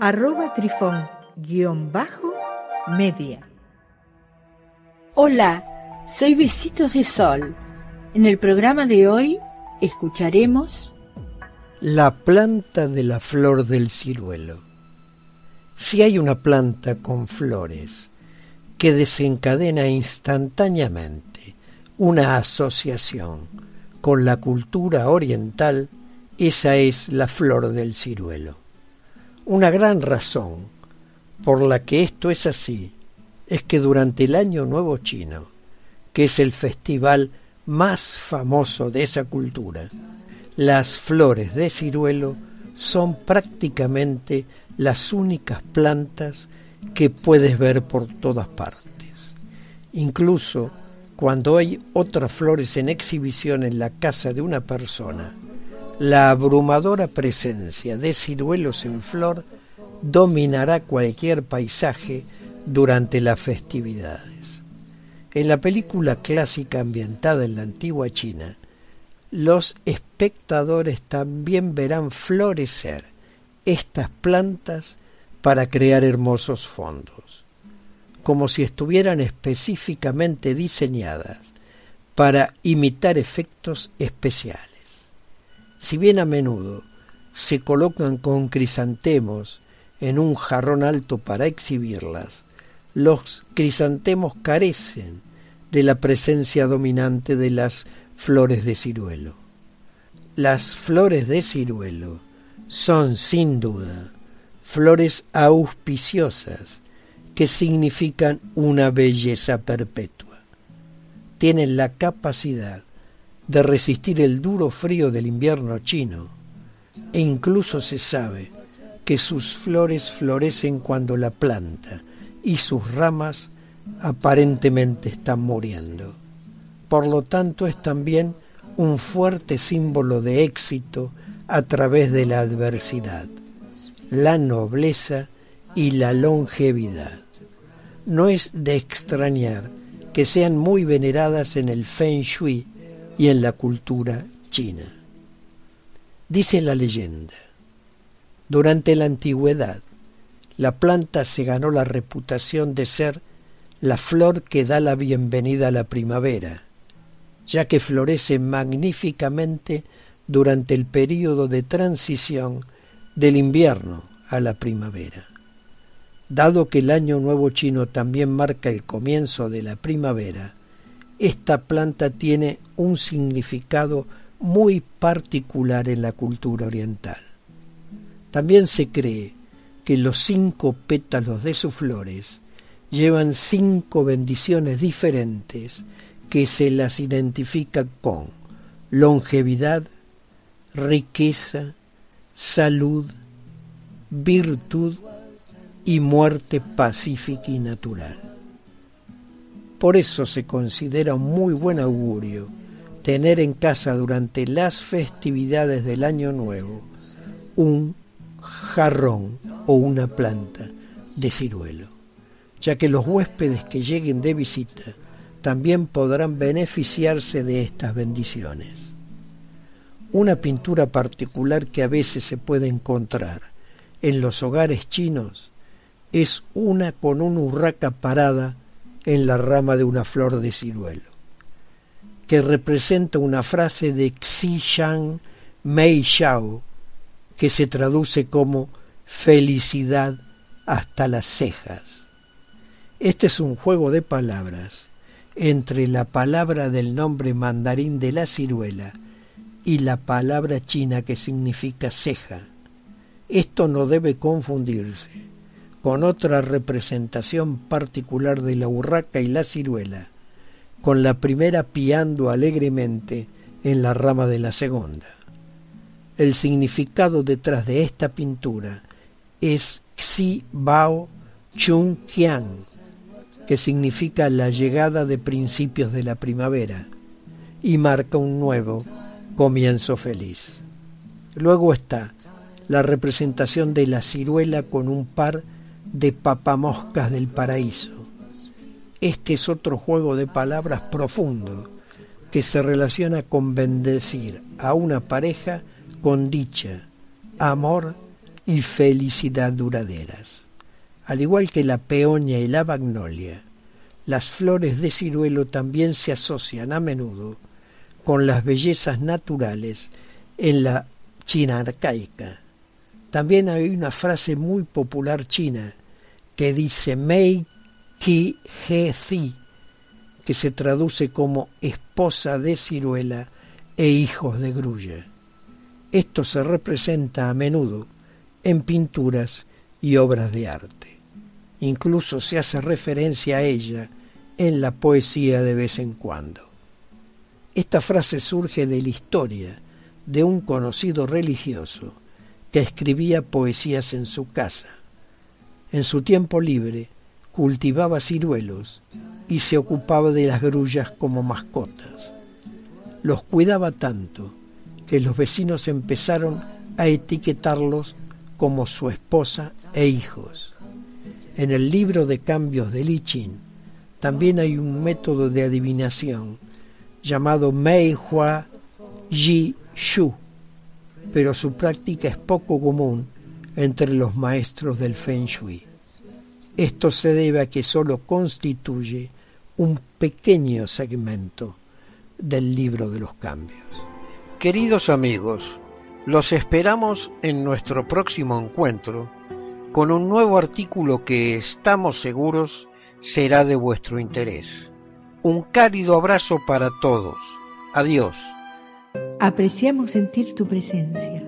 arroba trifón guion bajo media. Hola, soy Besitos de Sol. En el programa de hoy escucharemos La planta de la flor del ciruelo. Si hay una planta con flores que desencadena instantáneamente una asociación con la cultura oriental, esa es la flor del ciruelo. Una gran razón por la que esto es así es que durante el Año Nuevo Chino, que es el festival más famoso de esa cultura, las flores de ciruelo son prácticamente las únicas plantas que puedes ver por todas partes. Incluso cuando hay otras flores en exhibición en la casa de una persona, la abrumadora presencia de ciruelos en flor dominará cualquier paisaje durante las festividades. En la película clásica ambientada en la antigua China, los espectadores también verán florecer estas plantas para crear hermosos fondos, como si estuvieran específicamente diseñadas para imitar efectos especiales. Si bien a menudo se colocan con crisantemos en un jarrón alto para exhibirlas, los crisantemos carecen de la presencia dominante de las flores de ciruelo. Las flores de ciruelo son sin duda flores auspiciosas que significan una belleza perpetua. Tienen la capacidad de resistir el duro frío del invierno chino, e incluso se sabe que sus flores florecen cuando la planta y sus ramas aparentemente están muriendo. Por lo tanto es también un fuerte símbolo de éxito a través de la adversidad, la nobleza y la longevidad. No es de extrañar que sean muy veneradas en el Feng Shui y en la cultura china. Dice la leyenda, durante la antigüedad, la planta se ganó la reputación de ser la flor que da la bienvenida a la primavera, ya que florece magníficamente durante el período de transición del invierno a la primavera. Dado que el año nuevo chino también marca el comienzo de la primavera, esta planta tiene un significado muy particular en la cultura oriental. También se cree que los cinco pétalos de sus flores llevan cinco bendiciones diferentes que se las identifica con longevidad, riqueza, salud, virtud y muerte pacífica y natural. Por eso se considera un muy buen augurio tener en casa durante las festividades del Año Nuevo un jarrón o una planta de ciruelo, ya que los huéspedes que lleguen de visita también podrán beneficiarse de estas bendiciones. Una pintura particular que a veces se puede encontrar en los hogares chinos es una con una urraca parada en la rama de una flor de ciruelo, que representa una frase de Xi Shang Mei Xiao, que se traduce como felicidad hasta las cejas. Este es un juego de palabras entre la palabra del nombre mandarín de la ciruela y la palabra china que significa ceja. Esto no debe confundirse con otra representación particular de la urraca y la ciruela, con la primera piando alegremente en la rama de la segunda. El significado detrás de esta pintura es Xi Bao Chung Qian, que significa la llegada de principios de la primavera y marca un nuevo comienzo feliz. Luego está la representación de la ciruela con un par de papamoscas del paraíso. Este es otro juego de palabras profundo que se relaciona con bendecir a una pareja con dicha, amor y felicidad duraderas. Al igual que la peonia y la magnolia, las flores de ciruelo también se asocian a menudo con las bellezas naturales en la China arcaica. También hay una frase muy popular china que dice Mei Qi He Zi, que se traduce como esposa de ciruela e hijos de grulla. Esto se representa a menudo en pinturas y obras de arte. Incluso se hace referencia a ella en la poesía de vez en cuando. Esta frase surge de la historia de un conocido religioso que escribía poesías en su casa. En su tiempo libre cultivaba ciruelos y se ocupaba de las grullas como mascotas. Los cuidaba tanto que los vecinos empezaron a etiquetarlos como su esposa e hijos. En el libro de cambios de Li Qin también hay un método de adivinación llamado Mei Hua Ji Shu, pero su práctica es poco común entre los maestros del Feng Shui. Esto se debe a que solo constituye un pequeño segmento del libro de los cambios. Queridos amigos, los esperamos en nuestro próximo encuentro con un nuevo artículo que estamos seguros será de vuestro interés. Un cálido abrazo para todos. Adiós. Apreciamos sentir tu presencia.